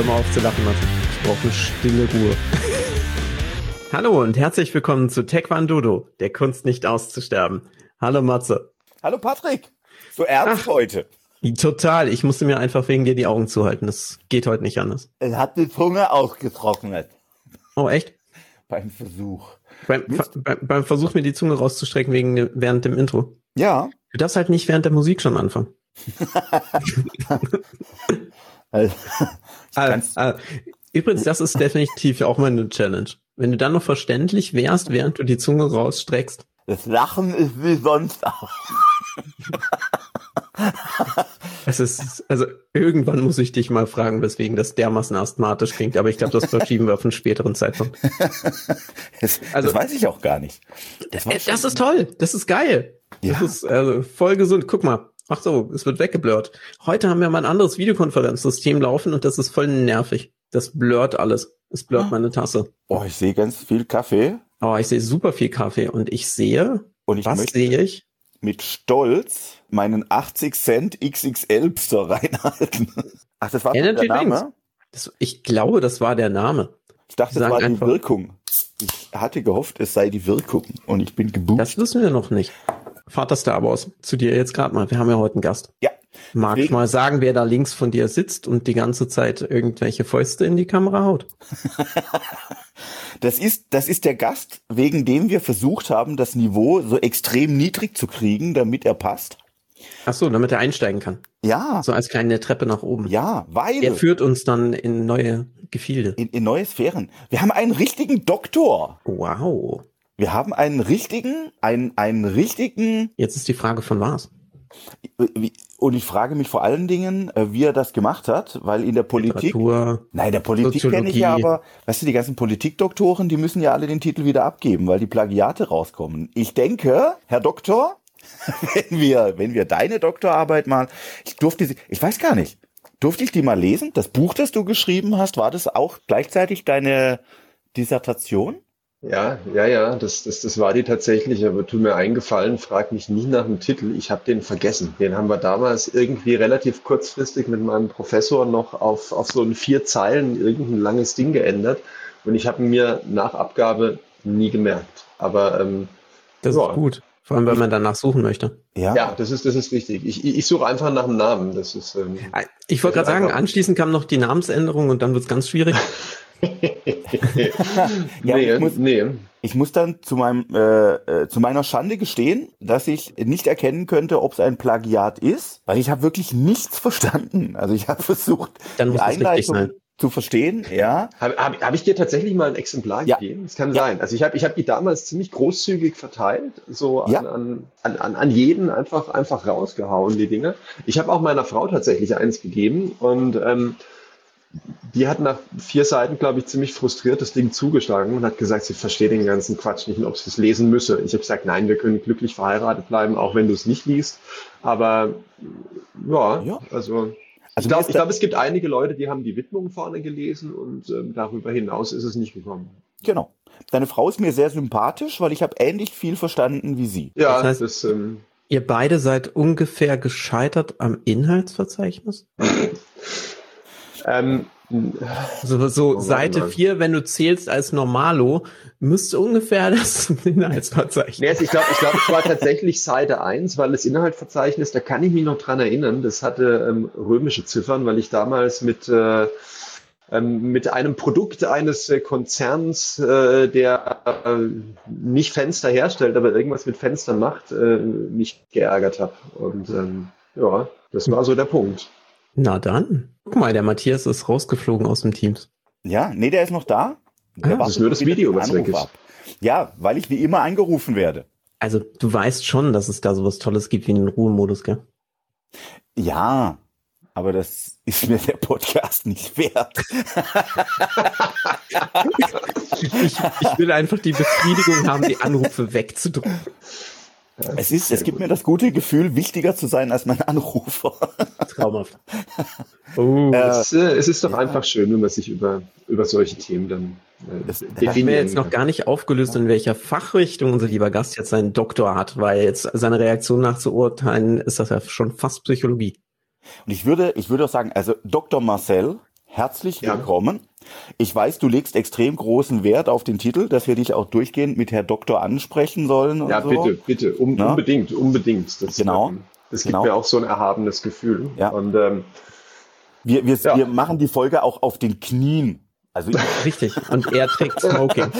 Hör mal auf zu lachen, Matze. Ich brauche eine stille Ruhe. Hallo und herzlich willkommen zu Taekwondo, der Kunst nicht auszusterben. Hallo Matze. Hallo Patrick. So ernst Ach, heute. Total. Ich musste mir einfach wegen dir die Augen zuhalten. Das geht heute nicht anders. Es hat die Zunge ausgetrocknet. Oh, echt? Beim Versuch. Beim, beim, beim Versuch, mir die Zunge rauszustrecken wegen, während dem Intro. Ja. Du darfst halt nicht während der Musik schon anfangen. also, ah, ah, übrigens, das ist definitiv auch mal eine Challenge. Wenn du dann noch verständlich wärst, während du die Zunge rausstreckst. Das Lachen ist wie sonst auch. es ist, also irgendwann muss ich dich mal fragen, weswegen das dermaßen asthmatisch klingt, aber ich glaube, das verschieben wir auf einen späteren Zeitpunkt. das, also, das weiß ich auch gar nicht. Das, äh, das ist toll, das ist geil. Ja. Das ist also voll gesund. Guck mal, ach so, es wird weggeblurrt. Heute haben wir mal ein anderes Videokonferenzsystem laufen und das ist voll nervig. Das blurrt alles. Es blurrt ah. meine Tasse. Oh, ich sehe ganz viel Kaffee. Oh, ich sehe super viel Kaffee und ich sehe, und ich was sehe ich? Mit Stolz meinen 80 Cent XXL Pster reinhalten. Ach, das war ja, der Name? Das, ich glaube, das war der Name. Ich dachte, das war die Wirkung. Ich hatte gehofft, es sei die Wirkung und ich bin gebucht. Das wissen wir noch nicht. Vater Star Wars, zu dir jetzt gerade mal. Wir haben ja heute einen Gast. Ja. Mag ich mal sagen, wer da links von dir sitzt und die ganze Zeit irgendwelche Fäuste in die Kamera haut? das ist, das ist der Gast, wegen dem wir versucht haben, das Niveau so extrem niedrig zu kriegen, damit er passt. Ach so, damit er einsteigen kann. Ja. So als kleine Treppe nach oben. Ja, weil. Er führt uns dann in neue Gefilde. In, in neue Sphären. Wir haben einen richtigen Doktor. Wow. Wir haben einen richtigen, einen, einen richtigen. Jetzt ist die Frage von was? Und ich frage mich vor allen Dingen, äh, wie er das gemacht hat, weil in der Politik. Literatur, nein, der Politik kenne ich ja, aber, weißt du, die ganzen Politikdoktoren, die müssen ja alle den Titel wieder abgeben, weil die Plagiate rauskommen. Ich denke, Herr Doktor, wenn wir, wenn wir deine Doktorarbeit mal, ich durfte sie, ich weiß gar nicht, durfte ich die mal lesen? Das Buch, das du geschrieben hast, war das auch gleichzeitig deine Dissertation? Ja, ja, ja, das, das, das war die tatsächlich, aber tut mir eingefallen, frag mich nie nach dem Titel, ich habe den vergessen. Den haben wir damals irgendwie relativ kurzfristig mit meinem Professor noch auf, auf so ein vier Zeilen irgendein langes Ding geändert und ich habe mir nach Abgabe nie gemerkt. Aber ähm, das ja. ist gut. Vor allem, wenn man danach suchen möchte. Ja, ja das, ist, das ist richtig. Ich, ich suche einfach nach einem Namen. Das ist, ähm, ich wollte gerade sagen, anschließend kam noch die Namensänderung und dann wird es ganz schwierig. ja, nee, ich, muss, nee. ich muss dann zu meinem äh, äh, zu meiner Schande gestehen, dass ich nicht erkennen könnte, ob es ein Plagiat ist, weil ich habe wirklich nichts verstanden. Also ich habe versucht, dann die Einleitung zu verstehen, ja. Habe hab, hab ich dir tatsächlich mal ein Exemplar ja. gegeben? Das kann ja. sein. Also ich habe ich hab die damals ziemlich großzügig verteilt, so an, ja. an, an, an jeden einfach, einfach rausgehauen, die Dinge. Ich habe auch meiner Frau tatsächlich eins gegeben und ähm, die hat nach vier Seiten, glaube ich, ziemlich frustriert das Ding zugeschlagen und hat gesagt, sie versteht den ganzen Quatsch nicht und ob sie es lesen müsse. Ich habe gesagt, nein, wir können glücklich verheiratet bleiben, auch wenn du es nicht liest. Aber ja, ja. also also ich glaube, glaub, es gibt einige Leute, die haben die Widmung vorne gelesen und ähm, darüber hinaus ist es nicht gekommen. Genau. Deine Frau ist mir sehr sympathisch, weil ich habe ähnlich viel verstanden wie sie. Ja, das heißt, das, ähm, ihr beide seid ungefähr gescheitert am Inhaltsverzeichnis? Ähm, so, so oh, Seite 4, wenn du zählst als Normalo, müsste ungefähr das Inhaltsverzeichnis. Nee, also ich glaube, ich glaube, es war tatsächlich Seite 1, weil das Inhaltsverzeichnis, da kann ich mich noch dran erinnern, das hatte ähm, römische Ziffern, weil ich damals mit äh, ähm, mit einem Produkt eines äh, Konzerns, äh, der äh, nicht Fenster herstellt, aber irgendwas mit Fenstern macht, äh, mich geärgert habe. Und ähm, ja, das war so der Punkt. Na dann. Guck mal, der Matthias ist rausgeflogen aus dem Teams. Ja, nee, der ist noch da. Der ah, das ist nur das Video, was weg ist. Ab. Ja, weil ich wie immer angerufen werde. Also du weißt schon, dass es da sowas Tolles gibt wie einen Ruhemodus, gell? Ja, aber das ist mir der Podcast nicht wert. ich, ich will einfach die Befriedigung haben, die Anrufe wegzudrücken. Es ist, es gibt mir das gute Gefühl, wichtiger zu sein als mein Anrufer. Traumhaft. Oh, äh, es, es, ist doch ja. einfach schön, wenn man sich über, über solche Themen dann äh, das haben wir jetzt noch gar nicht aufgelöst, in welcher Fachrichtung unser lieber Gast jetzt seinen Doktor hat, weil jetzt seine Reaktion nachzuurteilen, ist das ja schon fast Psychologie. Und ich würde, ich würde auch sagen, also Dr. Marcel herzlich willkommen. Ich weiß, du legst extrem großen Wert auf den Titel, dass wir dich auch durchgehend mit Herr Doktor ansprechen sollen. ja, so. bitte, bitte, um, unbedingt, unbedingt. Das, genau. Das gibt genau. mir auch so ein erhabenes Gefühl. Ja. Und ähm, wir, wir, ja. wir machen die Folge auch auf den Knien. Also richtig. Und er trägt Smoking.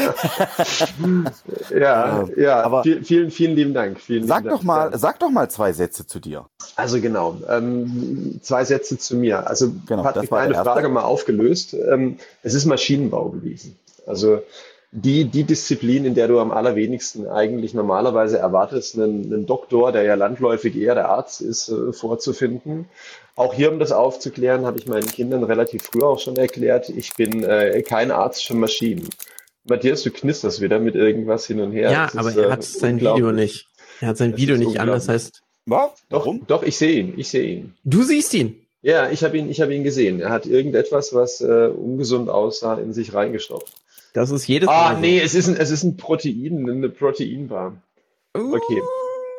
ja, ja. Aber vielen, vielen, vielen lieben Dank. Vielen sag lieben doch mal, sag doch mal zwei Sätze zu dir. Also genau, ähm, zwei Sätze zu mir. Also genau, Patrick, eine Frage mal aufgelöst. Ähm, es ist Maschinenbau gewesen. Also die, die Disziplin, in der du am allerwenigsten eigentlich normalerweise erwartest, einen, einen Doktor, der ja landläufig eher der Arzt ist, äh, vorzufinden. Auch hier, um das aufzuklären, habe ich meinen Kindern relativ früh auch schon erklärt, ich bin äh, kein Arzt für Maschinen. Matthias, du knisterst wieder mit irgendwas hin und her. Ja, das aber ist, er äh, hat sein Video nicht. Er hat sein das Video nicht an, das heißt. Was? Doch, doch, ich sehe ihn, ich sehe ihn. Du siehst ihn? Ja, ich habe ihn, ich habe ihn gesehen. Er hat irgendetwas, was äh, ungesund aussah, in sich reingestopft. Das ist jedes ah, Mal. Ah, nee, es ist ein, es ist ein Protein, eine Proteinbar. Uh. Okay.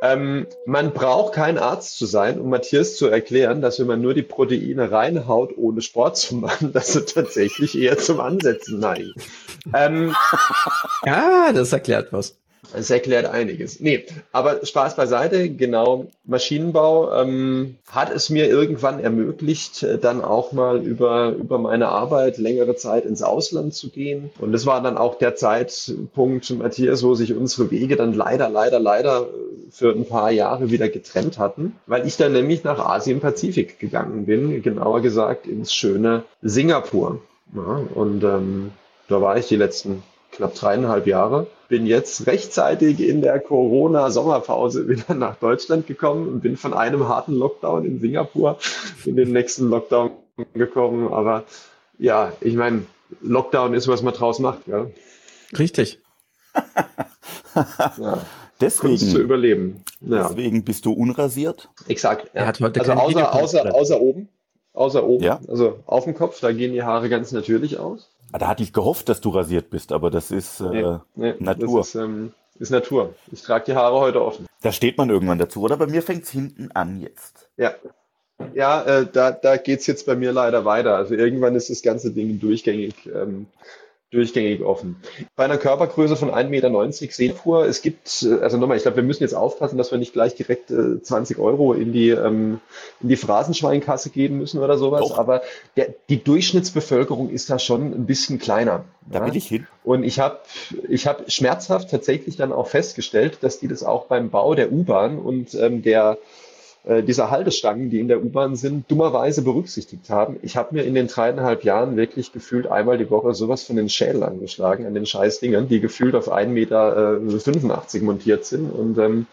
Ähm, man braucht kein Arzt zu sein, um Matthias zu erklären, dass wenn man nur die Proteine reinhaut, ohne Sport zu machen, dass sie tatsächlich eher zum Ansetzen neigen. Ähm, ja, das erklärt was. Das erklärt einiges. Nee, aber Spaß beiseite, genau. Maschinenbau ähm, hat es mir irgendwann ermöglicht, äh, dann auch mal über, über meine Arbeit längere Zeit ins Ausland zu gehen. Und das war dann auch der Zeitpunkt, Matthias, wo sich unsere Wege dann leider, leider, leider für ein paar Jahre wieder getrennt hatten, weil ich dann nämlich nach Asien-Pazifik gegangen bin, genauer gesagt ins schöne Singapur. Ja, und ähm, da war ich die letzten knapp dreieinhalb Jahre. Bin jetzt rechtzeitig in der Corona-Sommerpause wieder nach Deutschland gekommen und bin von einem harten Lockdown in Singapur in den nächsten Lockdown gekommen. Aber ja, ich meine, Lockdown ist, was man draus macht. Ja. Richtig. ja. Deswegen, zu überleben. Ja. Deswegen bist du unrasiert? Exakt. Ja. Er hat heute also außer, außer, außer oben. Außer oben. Ja. Also auf dem Kopf, da gehen die Haare ganz natürlich aus. Da hatte ich gehofft, dass du rasiert bist, aber das ist äh, nee, nee, Natur. Das ist, ähm, ist Natur. Ich trage die Haare heute offen. Da steht man irgendwann dazu, oder? Bei mir fängt es hinten an jetzt. Ja. Ja, äh, da, da geht's jetzt bei mir leider weiter. Also irgendwann ist das ganze Ding durchgängig ähm, durchgängig offen. Bei einer Körpergröße von 1,90 Meter Seefuhr, es gibt, äh, also nochmal, ich glaube, wir müssen jetzt aufpassen, dass wir nicht gleich direkt äh, 20 Euro in die, ähm, in die Phrasenschweinkasse geben müssen oder sowas, Doch. aber der, die Durchschnittsbevölkerung ist da schon ein bisschen kleiner. Da ja? will ich hin. Und ich habe ich hab schmerzhaft tatsächlich dann auch festgestellt, dass die das auch beim Bau der U-Bahn und ähm, der äh, dieser Haltestangen, die in der U-Bahn sind, dummerweise berücksichtigt haben. Ich habe mir in den dreieinhalb Jahren wirklich gefühlt einmal die Woche sowas von den Schädel angeschlagen an den Scheißdingern, die gefühlt auf 1,85 Meter äh, montiert sind. Und ähm,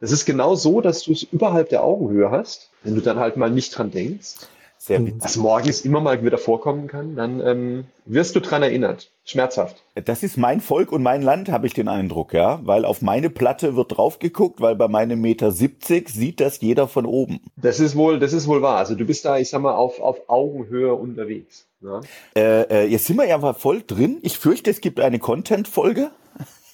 das ist genau so, dass du es überhalb der Augenhöhe hast, wenn du dann halt mal nicht dran denkst sehr witzig. Was morgens immer mal wieder vorkommen kann, dann ähm, wirst du dran erinnert. Schmerzhaft. Das ist mein Volk und mein Land, habe ich den Eindruck, ja. Weil auf meine Platte wird drauf geguckt, weil bei meinem Meter 70 sieht das jeder von oben. Das ist wohl, das ist wohl wahr. Also du bist da, ich sag mal, auf, auf Augenhöhe unterwegs. Ja? Äh, äh, jetzt sind wir ja voll drin. Ich fürchte, es gibt eine Content-Folge.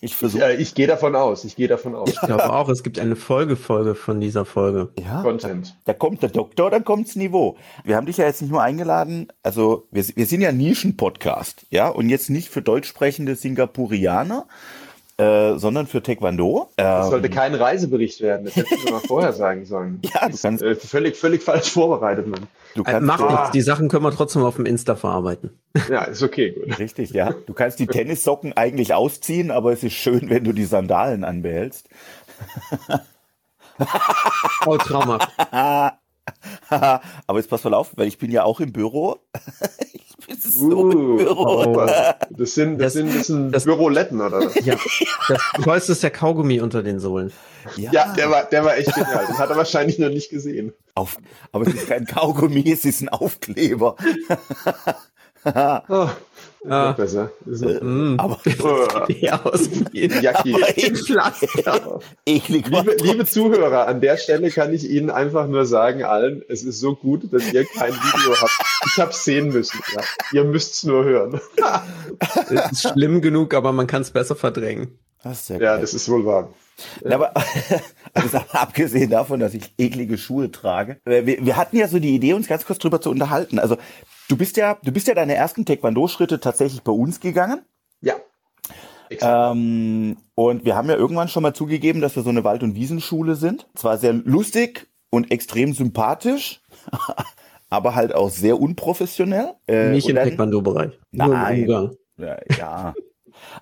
Ich versuche. Ja, ich gehe davon aus. Ich gehe davon aus. Ich glaube auch, es gibt eine Folgefolge von dieser Folge. Ja. Content. Da kommt der Doktor, dann kommt's Niveau. Wir haben dich ja jetzt nicht nur eingeladen, also wir, wir sind ja Nischen-Podcast, ja, und jetzt nicht für deutsch sprechende Singapurianer, äh, sondern für Taekwondo. Das ähm, sollte kein Reisebericht werden, das hättest du mal vorher sagen sollen. Ja, du kannst, äh, völlig, völlig falsch vorbereitet, Mann. Du äh, kannst, äh, Mach nichts, die Sachen können wir trotzdem auf dem Insta verarbeiten. Ja, ist okay, gut. Richtig, ja. Du kannst die Tennissocken eigentlich ausziehen, aber es ist schön, wenn du die Sandalen anbehältst. oh, traumhaft. aber jetzt pass mal auf, weil ich bin ja auch im Büro. So uh, Büro. Das sind, das, das sind, das sind das, Büroletten, oder was? Ja, das Tollste ist der Kaugummi unter den Sohlen. Ja, ja der, war, der war echt genial. Den hat er wahrscheinlich noch nicht gesehen. Auf, aber es ist kein Kaugummi, es ist ein Aufkleber. oh, Ah. Noch besser. So, äh, mm. aber oh. aus wie Pflaster. liebe, liebe Zuhörer, an der Stelle kann ich Ihnen einfach nur sagen, allen, es ist so gut, dass ihr kein Video habt. Ich habe sehen müssen. Ja. Ihr müsst es nur hören. es ist schlimm genug, aber man kann es besser verdrängen. Das ja, geil. das ist wohl wahr. Ja. Aber also abgesehen davon, dass ich eklige Schuhe trage, wir, wir hatten ja so die Idee, uns ganz kurz drüber zu unterhalten. Also du bist ja, du bist ja deine ersten Taekwondo-Schritte tatsächlich bei uns gegangen. Ja. Ähm, und wir haben ja irgendwann schon mal zugegeben, dass wir so eine Wald- und Wiesenschule sind. Zwar sehr lustig und extrem sympathisch, aber halt auch sehr unprofessionell. Äh, Nicht im Taekwondo-Bereich. Nein. Ja, ja.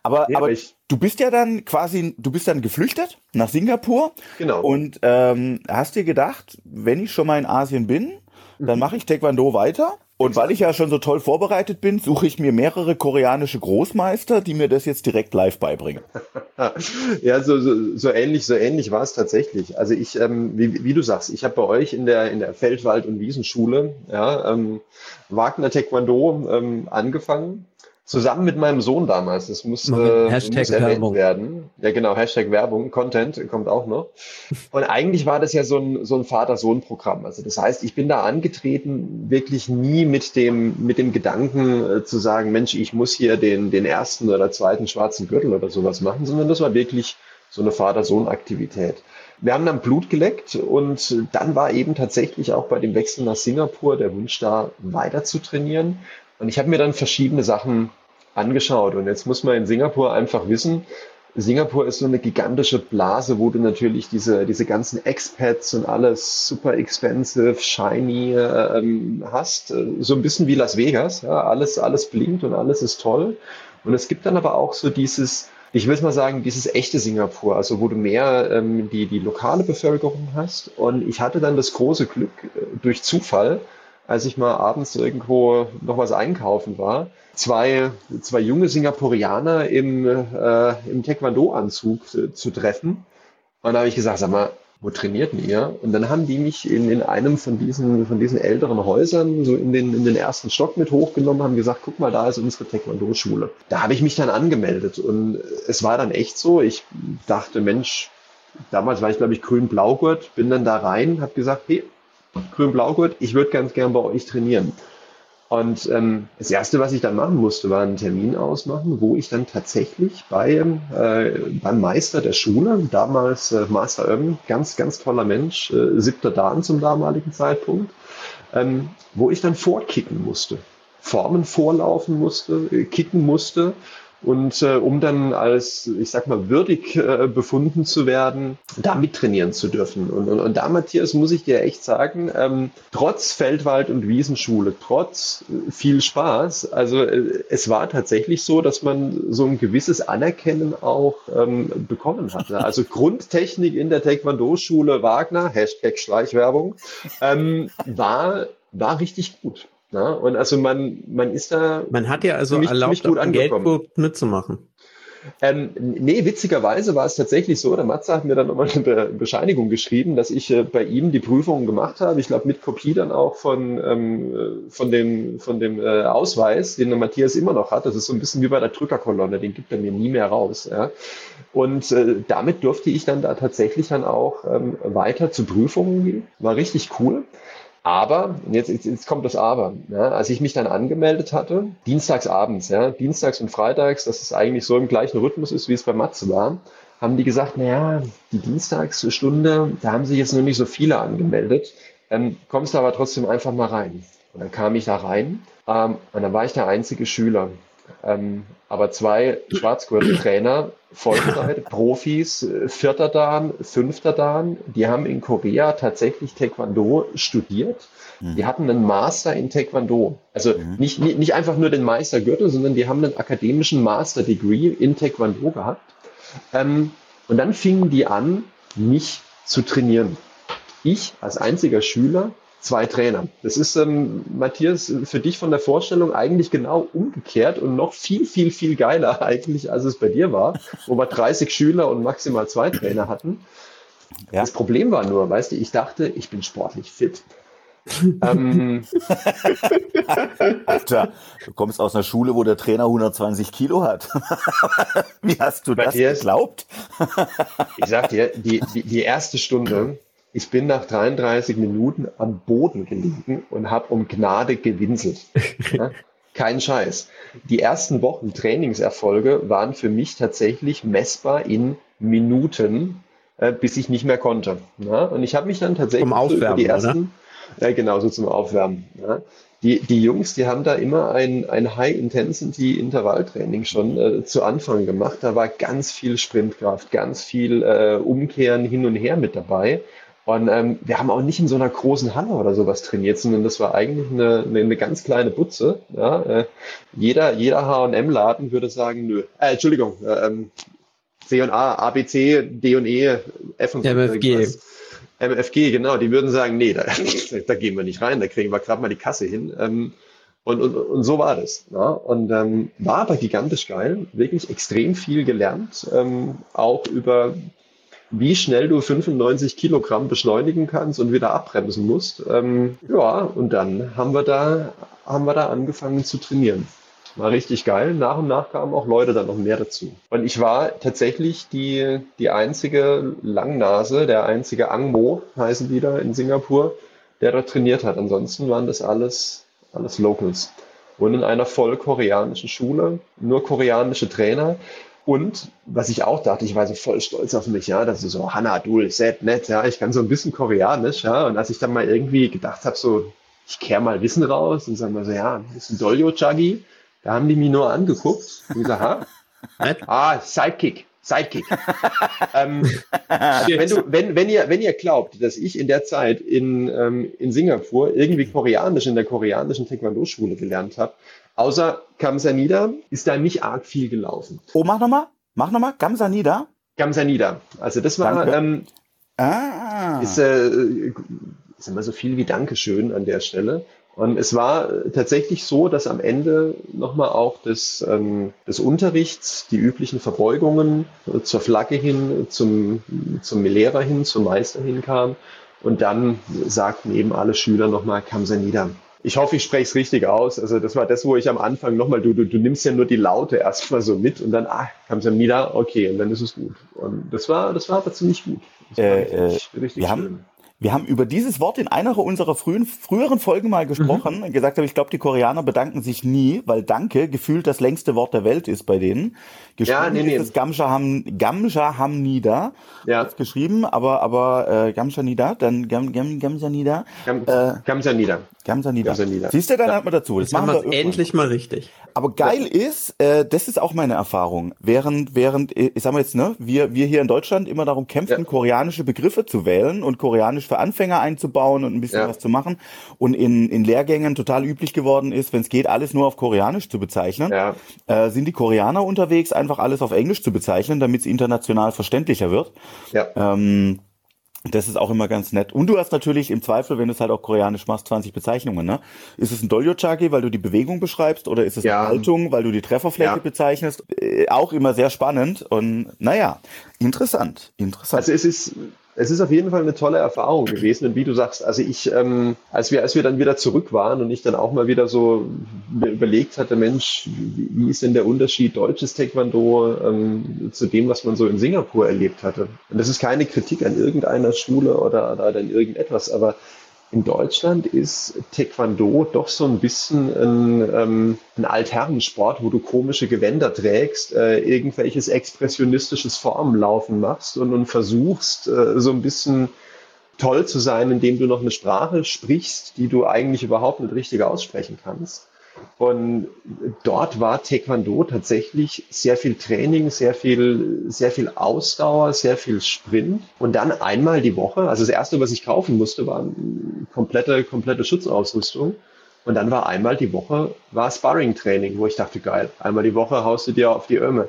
Aber, ja, aber ich, du bist ja dann quasi, du bist dann geflüchtet nach Singapur. Genau. Und ähm, hast dir gedacht, wenn ich schon mal in Asien bin, dann mhm. mache ich Taekwondo weiter. Und weil ich ja schon so toll vorbereitet bin, suche ich mir mehrere koreanische Großmeister, die mir das jetzt direkt live beibringen. ja, so, so, so ähnlich, so ähnlich war es tatsächlich. Also ich, ähm, wie, wie du sagst, ich habe bei euch in der in der Feldwald- und Wiesenschule ja, ähm, Wagner Taekwondo ähm, angefangen Zusammen mit meinem Sohn damals. Das muss, äh, Hashtag muss erwähnt Werbung. werden. Ja, genau, Hashtag Werbung, Content kommt auch noch. Und eigentlich war das ja so ein, so ein Vater-Sohn-Programm. Also das heißt, ich bin da angetreten, wirklich nie mit dem, mit dem Gedanken äh, zu sagen, Mensch, ich muss hier den, den ersten oder zweiten schwarzen Gürtel oder sowas machen, sondern das war wirklich so eine Vater-Sohn-Aktivität. Wir haben dann Blut geleckt und dann war eben tatsächlich auch bei dem Wechsel nach Singapur der Wunsch da, weiter zu trainieren. Und ich habe mir dann verschiedene Sachen angeschaut. Und jetzt muss man in Singapur einfach wissen, Singapur ist so eine gigantische Blase, wo du natürlich diese, diese ganzen Expats und alles super expensive, shiny ähm, hast. So ein bisschen wie Las Vegas. Ja? Alles, alles blinkt und alles ist toll. Und es gibt dann aber auch so dieses, ich will mal sagen, dieses echte Singapur, also wo du mehr ähm, die, die lokale Bevölkerung hast. Und ich hatte dann das große Glück äh, durch Zufall, als ich mal abends irgendwo noch was einkaufen war, zwei, zwei junge Singapurianer im, äh, im Taekwondo-Anzug äh, zu treffen. Und da habe ich gesagt, sag mal, wo trainierten ihr? Und dann haben die mich in, in einem von diesen, von diesen älteren Häusern so in den, in den ersten Stock mit hochgenommen, haben gesagt, guck mal, da ist unsere Taekwondo-Schule. Da habe ich mich dann angemeldet und es war dann echt so, ich dachte, Mensch, damals war ich glaube ich grün-blaugurt, bin dann da rein, habe gesagt, hey, grün-blau-gurt, ich würde ganz gern bei euch trainieren. Und ähm, das Erste, was ich dann machen musste, war einen Termin ausmachen, wo ich dann tatsächlich bei, äh, beim Meister der Schule, damals äh, Master Irvin, ganz, ganz toller Mensch, äh, siebter Dan zum damaligen Zeitpunkt, ähm, wo ich dann vorkicken musste. Formen vorlaufen musste, äh, kicken musste und äh, um dann als, ich sag mal, würdig äh, befunden zu werden, da mittrainieren zu dürfen. Und, und, und da, Matthias, muss ich dir echt sagen, ähm, trotz Feldwald- und Wiesenschule, trotz äh, viel Spaß, also äh, es war tatsächlich so, dass man so ein gewisses Anerkennen auch ähm, bekommen hatte. Also Grundtechnik in der Taekwondo-Schule Wagner, Hashtag Schleichwerbung, ähm, war, war richtig gut. Na? Und also man, man ist da. Man hat ja also mich, erlaubt, gut Geldburg mitzumachen. Ähm, nee, witzigerweise war es tatsächlich so, der Matze hat mir dann nochmal eine Bescheinigung geschrieben, dass ich äh, bei ihm die Prüfungen gemacht habe. Ich glaube, mit Kopie dann auch von, ähm, äh, von dem, von dem äh, Ausweis, den der Matthias immer noch hat. Das ist so ein bisschen wie bei der Drückerkolonne, den gibt er mir nie mehr raus. Ja. Und äh, damit durfte ich dann da tatsächlich dann auch ähm, weiter zu Prüfungen gehen. War richtig cool. Aber, jetzt, jetzt, jetzt kommt das Aber, ja, als ich mich dann angemeldet hatte, dienstags abends, ja, dienstags und freitags, dass es eigentlich so im gleichen Rhythmus ist, wie es bei Matze war, haben die gesagt, naja, die Dienstagsstunde, da haben sich jetzt noch nicht so viele angemeldet, ähm, kommst du aber trotzdem einfach mal rein. Und dann kam ich da rein ähm, und dann war ich der einzige Schüler. Ähm, aber zwei Schwarzgurt-Trainer, Vollzeit, Profis, äh, vierter Dan, fünfter Dan, die haben in Korea tatsächlich Taekwondo studiert. Mhm. Die hatten einen Master in Taekwondo. Also mhm. nicht, nicht, nicht einfach nur den Meistergürtel, sondern die haben einen akademischen Master-Degree in Taekwondo gehabt. Ähm, und dann fingen die an, mich zu trainieren. Ich als einziger Schüler zwei Trainer. Das ist, ähm, Matthias, für dich von der Vorstellung eigentlich genau umgekehrt und noch viel, viel, viel geiler eigentlich, als es bei dir war, wo wir 30 Schüler und maximal zwei Trainer hatten. Ja. Das Problem war nur, weißt du, ich dachte, ich bin sportlich fit. ähm, Alter, du kommst aus einer Schule, wo der Trainer 120 Kilo hat. Wie hast du Matthias, das geglaubt? ich sag dir, die, die, die erste Stunde, ich bin nach 33 Minuten am Boden gelegen und habe um Gnade gewinselt. Ja? Kein Scheiß. Die ersten Wochen Trainingserfolge waren für mich tatsächlich messbar in Minuten, äh, bis ich nicht mehr konnte. Ja? Und ich habe mich dann tatsächlich zum Aufwärmen, so die ersten, oder? Ja, genau, so zum Aufwärmen. Ja? die, die Jungs, die haben da immer ein, ein High-Intensity-Intervalltraining schon äh, zu Anfang gemacht. Da war ganz viel Sprintkraft, ganz viel äh, Umkehren hin und her mit dabei. Und ähm, wir haben auch nicht in so einer großen Halle oder sowas trainiert, sondern das war eigentlich eine, eine, eine ganz kleine Butze. Ja? Äh, jeder jeder H&M-Laden würde sagen, nö, äh, Entschuldigung, äh, ähm, C und A, A, B, C, D und E, F und MFG. MFG, genau, die würden sagen, nee, da, da gehen wir nicht rein, da kriegen wir gerade mal die Kasse hin. Ähm, und, und, und so war das. Ja? Und ähm, war aber gigantisch geil, wirklich extrem viel gelernt, ähm, auch über wie schnell du 95 Kilogramm beschleunigen kannst und wieder abbremsen musst. Ähm, ja, und dann haben wir da, haben wir da angefangen zu trainieren. War richtig geil. Nach und nach kamen auch Leute dann noch mehr dazu. Und ich war tatsächlich die, die einzige Langnase, der einzige Angmo, heißen die da in Singapur, der dort trainiert hat. Ansonsten waren das alles, alles Locals. Und in einer voll koreanischen Schule, nur koreanische Trainer. Und was ich auch dachte, ich war so voll stolz auf mich, ja, das ist so Hanna, Dul, Set, Net, ja, ich kann so ein bisschen Koreanisch, ja. Und als ich dann mal irgendwie gedacht habe, so, ich kehr mal Wissen raus und sag mal so, ja, das ist ein Dolyo Chagi, da haben die mich nur angeguckt und gesagt, ha? ah, Sidekick. Sidekick. ähm, wenn, du, wenn, wenn, ihr, wenn ihr glaubt, dass ich in der Zeit in, ähm, in Singapur irgendwie Koreanisch in der koreanischen Taekwondo-Schule gelernt habe, außer Kamsanida, ist da nicht arg viel gelaufen. Oh, mach nochmal. Mach nochmal. Kamsanida. Kamsanida. Also das war, ähm, ah. ist, äh, ist immer so viel wie Dankeschön an der Stelle. Und es war tatsächlich so, dass am Ende nochmal auch des, ähm, des Unterrichts die üblichen Verbeugungen zur Flagge hin, zum, zum Lehrer hin, zum Meister hinkam. Und dann sagten eben alle Schüler nochmal, Kamsanida. Ich hoffe, ich spreche es richtig aus. Also das war das, wo ich am Anfang nochmal, du, du, du nimmst ja nur die Laute erstmal so mit und dann, ah, Kamsanida, okay, und dann ist es gut. Und das war, das war aber ziemlich gut. Äh, richtig, äh, richtig wir schön. haben wir haben über dieses Wort in einer unserer frühen, früheren Folgen mal gesprochen mhm. und gesagt haben, ich glaube, die Koreaner bedanken sich nie, weil Danke gefühlt das längste Wort der Welt ist bei denen. Geschrieben ja, nee, nee. ist es Gamsha Ham, Gamsha Hamnida. Ja. geschrieben, aber, aber, äh, Gamsha Nida, dann Gam, Gam, Gamsha Nida. Gam, äh, Gamsha Nida. Gamsha Nida. Gamsha Nida. Siehst du, dann ja. hat man dazu. Das, das machen wir endlich mal richtig. Aber geil ja. ist, äh, das ist auch meine Erfahrung. Während, während, ich sag mal jetzt, ne, wir, wir hier in Deutschland immer darum kämpfen, ja. koreanische Begriffe zu wählen und koreanisch für Anfänger einzubauen und ein bisschen ja. was zu machen. Und in, in Lehrgängen total üblich geworden ist, wenn es geht, alles nur auf koreanisch zu bezeichnen. Ja. Äh, sind die Koreaner unterwegs, einfach alles auf Englisch zu bezeichnen, damit es international verständlicher wird. Ja. Ähm, das ist auch immer ganz nett. Und du hast natürlich im Zweifel, wenn du es halt auch koreanisch machst, 20 Bezeichnungen, ne? Ist es ein Dolyochagi, weil du die Bewegung beschreibst, oder ist es ja. eine Haltung, weil du die Trefferfläche ja. bezeichnest? Äh, auch immer sehr spannend und naja, interessant, interessant. Also es ist es ist auf jeden Fall eine tolle Erfahrung gewesen. Und wie du sagst, also ich, ähm, als wir, als wir dann wieder zurück waren und ich dann auch mal wieder so überlegt hatte, Mensch, wie, ist denn der Unterschied deutsches Taekwondo ähm, zu dem, was man so in Singapur erlebt hatte? Und das ist keine Kritik an irgendeiner Schule oder, oder an irgendetwas, aber in Deutschland ist Taekwondo doch so ein bisschen ein, ähm, ein Altherrensport, wo du komische Gewänder trägst, äh, irgendwelches expressionistisches Formenlaufen machst und, und versuchst äh, so ein bisschen toll zu sein, indem du noch eine Sprache sprichst, die du eigentlich überhaupt nicht richtig aussprechen kannst. Und dort war Taekwondo tatsächlich sehr viel Training, sehr viel, sehr viel Ausdauer, sehr viel Sprint. Und dann einmal die Woche, also das erste, was ich kaufen musste, war eine komplette, komplette Schutzausrüstung. Und dann war einmal die Woche war Sparring-Training, wo ich dachte, geil, einmal die Woche haust du dir auf die Öme.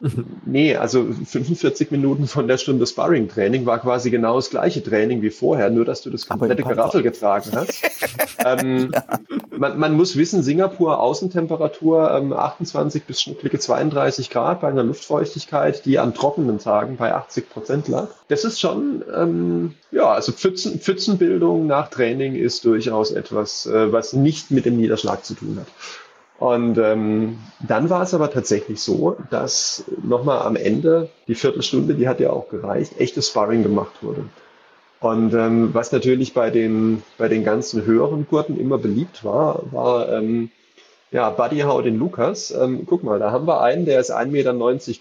nee, also 45 Minuten von der Stunde Sparring-Training war quasi genau das gleiche Training wie vorher, nur dass du das komplette Geraffel getragen hast. ähm, ja. Man, man, muss wissen, Singapur Außentemperatur ähm, 28 bis schnucklige 32 Grad bei einer Luftfeuchtigkeit, die an trockenen Tagen bei 80 Prozent lag. Das ist schon, ähm, ja, also Pfützen, Pfützenbildung nach Training ist durchaus etwas, äh, was nicht mit dem Niederschlag zu tun hat. Und ähm, dann war es aber tatsächlich so, dass nochmal am Ende, die Viertelstunde, die hat ja auch gereicht, echtes Sparring gemacht wurde. Und ähm, was natürlich bei den, bei den ganzen höheren Gurten immer beliebt war, war, ähm, ja, Buddy Hau den Lukas. Ähm, guck mal, da haben wir einen, der ist 1,90 Meter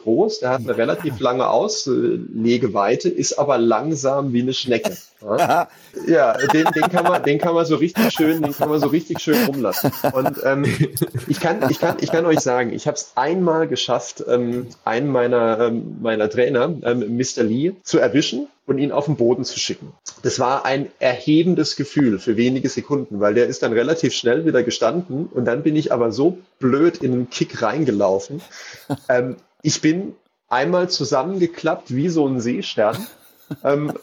groß, der hat eine relativ lange Auslegeweite, ist aber langsam wie eine Schnecke. Ja, ja den, den, kann man, den kann man so richtig schön, den kann man so richtig schön rumlassen. Und ähm, ich, kann, ich, kann, ich kann euch sagen, ich habe es einmal geschafft, ähm, einen meiner, ähm, meiner Trainer, ähm, Mr. Lee, zu erwischen und ihn auf den Boden zu schicken. Das war ein erhebendes Gefühl für wenige Sekunden, weil der ist dann relativ schnell wieder gestanden und dann bin ich aber so blöd in den Kick reingelaufen. Ähm, ich bin einmal zusammengeklappt wie so ein Seestern. ähm,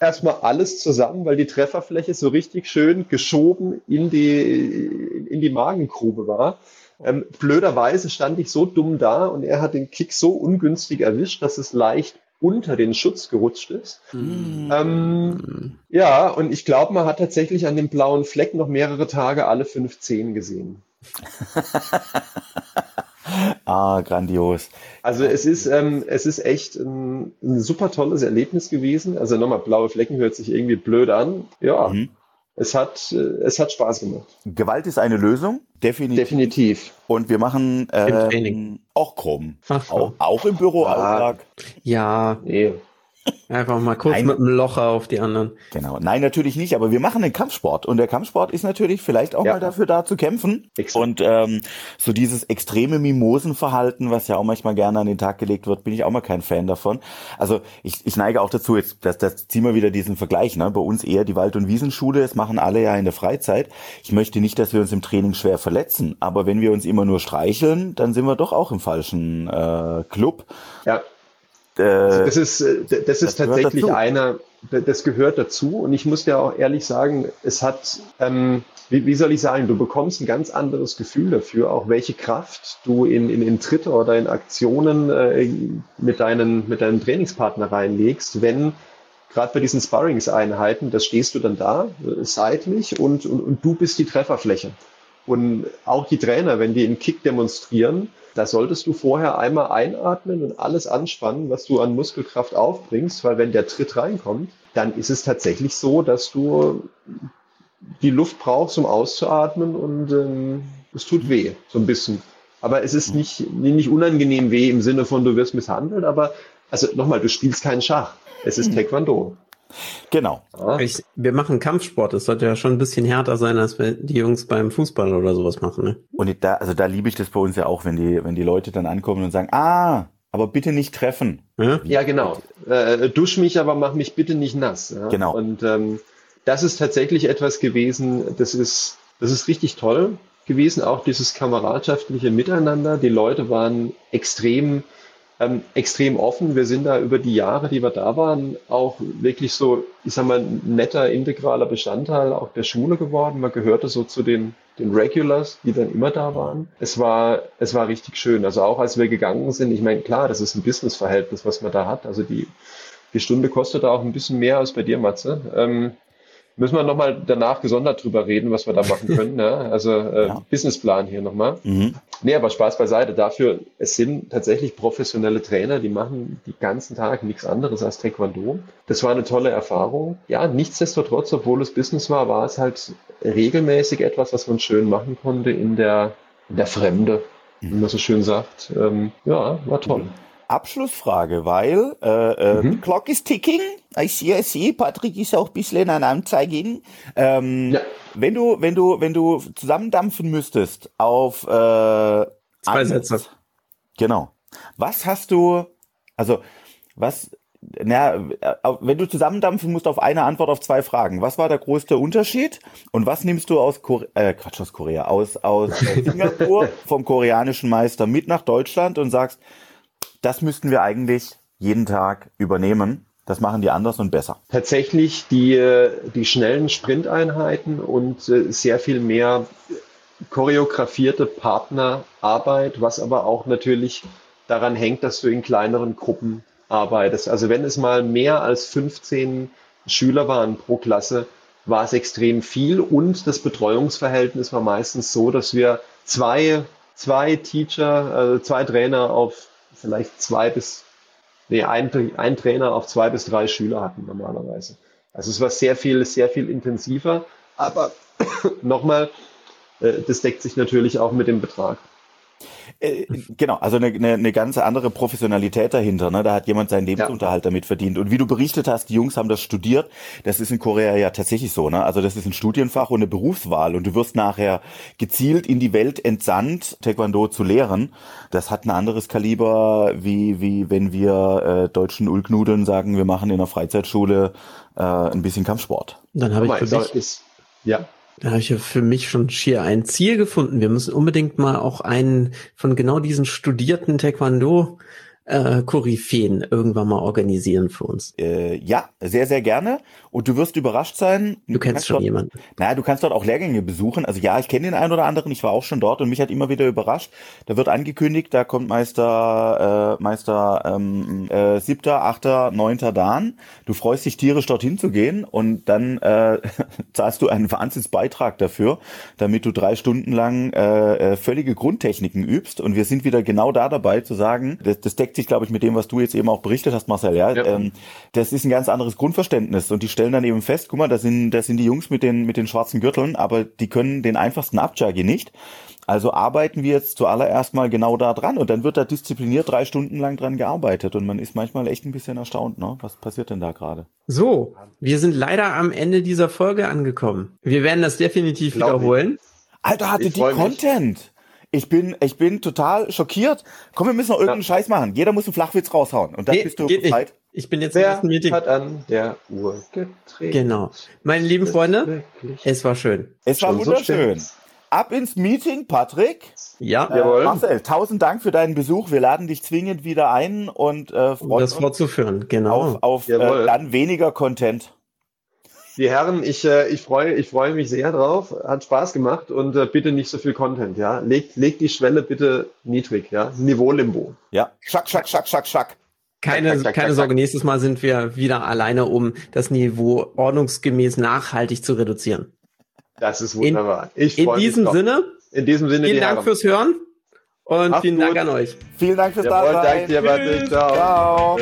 erstmal alles zusammen, weil die Trefferfläche so richtig schön geschoben in die, in die Magengrube war. Ähm, blöderweise stand ich so dumm da und er hat den Kick so ungünstig erwischt, dass es leicht unter den Schutz gerutscht ist. Mm. Ähm, ja, und ich glaube, man hat tatsächlich an dem blauen Fleck noch mehrere Tage alle fünf Zehen gesehen. ah, grandios. Also es ist, ähm, es ist echt ein, ein, super tolles Erlebnis gewesen. Also nochmal, blaue Flecken hört sich irgendwie blöd an. Ja, mhm es hat, äh, es hat Spaß gemacht. Gewalt ist eine Lösung, definitiv. Definitiv. Und wir machen äh, auch Krumm. Auch, auch im Büroalltag. Ja, nee. Einfach mal kurz Nein. mit dem Loch auf die anderen. Genau. Nein, natürlich nicht, aber wir machen den Kampfsport und der Kampfsport ist natürlich vielleicht auch ja. mal dafür da zu kämpfen. Exakt. Und ähm, so dieses extreme Mimosenverhalten, was ja auch manchmal gerne an den Tag gelegt wird, bin ich auch mal kein Fan davon. Also ich, ich neige auch dazu, jetzt das, das ziehen wir wieder diesen Vergleich, ne? Bei uns eher die Wald- und Wiesenschule, das machen alle ja in der Freizeit. Ich möchte nicht, dass wir uns im Training schwer verletzen, aber wenn wir uns immer nur streicheln, dann sind wir doch auch im falschen äh, Club. Ja. Äh, also das ist, das ist das tatsächlich einer, das gehört dazu. Und ich muss dir auch ehrlich sagen, es hat, ähm, wie, wie soll ich sagen, du bekommst ein ganz anderes Gefühl dafür, auch welche Kraft du in, in, in Tritte oder in Aktionen äh, mit, deinen, mit deinem Trainingspartner reinlegst, wenn gerade bei diesen Sparringseinheiten, da stehst du dann da, äh, seitlich und, und, und du bist die Trefferfläche. Und auch die Trainer, wenn die einen Kick demonstrieren, da solltest du vorher einmal einatmen und alles anspannen, was du an Muskelkraft aufbringst, weil wenn der Tritt reinkommt, dann ist es tatsächlich so, dass du die Luft brauchst, um auszuatmen und ähm, es tut weh, so ein bisschen. Aber es ist nicht, nicht unangenehm weh im Sinne von, du wirst misshandelt, aber also nochmal, du spielst keinen Schach. Es ist Taekwondo. Genau. Ich, wir machen Kampfsport. Es sollte ja schon ein bisschen härter sein, als wenn die Jungs beim Fußball oder sowas machen. Ne? Und da, also da liebe ich das bei uns ja auch, wenn die, wenn die Leute dann ankommen und sagen, ah, aber bitte nicht treffen. Ja, ja genau. Äh, dusch mich, aber mach mich bitte nicht nass. Ja? Genau. Und ähm, das ist tatsächlich etwas gewesen, das ist, das ist richtig toll gewesen, auch dieses kameradschaftliche Miteinander. Die Leute waren extrem ähm, extrem offen. Wir sind da über die Jahre, die wir da waren, auch wirklich so, ich sag mal, netter, integraler Bestandteil auch der Schule geworden. Man gehörte so zu den, den Regulars, die dann immer da waren. Es war, es war richtig schön. Also auch als wir gegangen sind, ich meine, klar, das ist ein Businessverhältnis, was man da hat. Also die, die Stunde kostet da auch ein bisschen mehr als bei dir, Matze. Ähm, Müssen wir nochmal danach gesondert drüber reden, was wir da machen können. ne? Also äh, ja. Businessplan hier nochmal. Mhm. Nee, aber Spaß beiseite. Dafür, es sind tatsächlich professionelle Trainer, die machen die ganzen Tag nichts anderes als Taekwondo. Das war eine tolle Erfahrung. Ja, nichtsdestotrotz, obwohl es Business war, war es halt regelmäßig etwas, was man schön machen konnte in der, in der Fremde, wie man so schön sagt. Ähm, ja, war toll. Mhm. Abschlussfrage, weil äh, äh, mhm. Clock is ticking. Ich sehe, ich sehe, Patrick ist auch ein bisschen an Anzeigen. Ähm, ja. Wenn du, wenn du, wenn du zusammendampfen müsstest auf äh, zwei Sätze. Genau. Was hast du? Also was? Na, wenn du zusammendampfen musst auf eine Antwort auf zwei Fragen, was war der größte Unterschied und was nimmst du aus Korea, äh, Quatsch, aus Korea, aus, aus Singapur vom koreanischen Meister mit nach Deutschland und sagst, das müssten wir eigentlich jeden Tag übernehmen. Das machen die anders und besser. Tatsächlich die, die schnellen Sprinteinheiten und äh, sehr viel mehr choreografierte Partnerarbeit, was aber auch natürlich daran hängt, dass du in kleineren Gruppen arbeitest. Also wenn es mal mehr als 15 Schüler waren pro Klasse, war es extrem viel und das Betreuungsverhältnis war meistens so, dass wir zwei, zwei Teacher, also zwei Trainer auf vielleicht zwei bis, nee, ein, ein Trainer auf zwei bis drei Schüler hatten normalerweise. Also es war sehr viel, sehr viel intensiver. Aber nochmal, äh, das deckt sich natürlich auch mit dem Betrag. Äh, genau, also eine, eine, eine ganz andere Professionalität dahinter. Ne? Da hat jemand seinen Lebensunterhalt ja. damit verdient. Und wie du berichtet hast, die Jungs haben das studiert. Das ist in Korea ja tatsächlich so. Ne? Also das ist ein Studienfach und eine Berufswahl. Und du wirst nachher gezielt in die Welt entsandt, Taekwondo zu lehren. Das hat ein anderes Kaliber, wie, wie wenn wir äh, deutschen Ulknudeln sagen, wir machen in der Freizeitschule äh, ein bisschen Kampfsport. Dann habe ich für mich, ist, ja. Da habe ich ja für mich schon schier ein Ziel gefunden. Wir müssen unbedingt mal auch einen von genau diesen studierten Taekwondo äh, Koryphäen irgendwann mal organisieren für uns. Äh, ja, sehr, sehr gerne. Und du wirst überrascht sein. Du, du kennst schon dort, jemanden. Naja, du kannst dort auch Lehrgänge besuchen. Also ja, ich kenne den einen oder anderen. Ich war auch schon dort und mich hat immer wieder überrascht. Da wird angekündigt, da kommt Meister, äh, Meister ähm, äh, siebter, achter, neunter Dan. Du freust dich tierisch dorthin zu gehen und dann äh, zahlst du einen Wahnsinnsbeitrag dafür, damit du drei Stunden lang äh, äh, völlige Grundtechniken übst. Und wir sind wieder genau da dabei zu sagen, das, das deckt sich, glaube ich, mit dem, was du jetzt eben auch berichtet hast, Marcel. Ja, ja. Ähm, das ist ein ganz anderes Grundverständnis und die stellen dann eben fest, guck mal, das sind, das sind die Jungs mit den, mit den schwarzen Gürteln, aber die können den einfachsten Abjagi nicht. Also arbeiten wir jetzt zuallererst mal genau da dran und dann wird da diszipliniert drei Stunden lang dran gearbeitet und man ist manchmal echt ein bisschen erstaunt, ne? Was passiert denn da gerade? So, wir sind leider am Ende dieser Folge angekommen. Wir werden das definitiv Glaub wiederholen. Ich. Alter, hatte ich die Content. Ich bin, ich bin total schockiert. Komm, wir müssen noch irgendeinen ja. Scheiß machen. Jeder muss einen Flachwitz raushauen. Und dann Ge bist du bereit. Ich bin jetzt Wer im ersten Meeting. hat an der Uhr gedreht? Genau. Meine lieben Freunde, es war schön. Es war wunderschön. So Ab ins Meeting, Patrick. Ja. Äh, Jawohl. Marcel, tausend Dank für deinen Besuch. Wir laden dich zwingend wieder ein und äh, freuen um das fortzuführen. Genau. Auf, auf äh, dann weniger Content. Die Herren, ich, äh, ich freue ich freu mich sehr drauf. Hat Spaß gemacht und äh, bitte nicht so viel Content, ja. Legt, legt die Schwelle bitte niedrig, ja. Niveau-Limbo. Ja. Schack, schack, schack, schack, schack. Keine, keine Sorge, nächstes Mal sind wir wieder alleine, um das Niveau ordnungsgemäß nachhaltig zu reduzieren. Das ist wunderbar. Ich in diesem Sinne. In diesem Sinne. Vielen Dank Herren. fürs Hören und Ach, vielen gut. Dank an euch. Vielen Dank fürs Dasein. Danke dir, Patrick. Ciao. Ciao.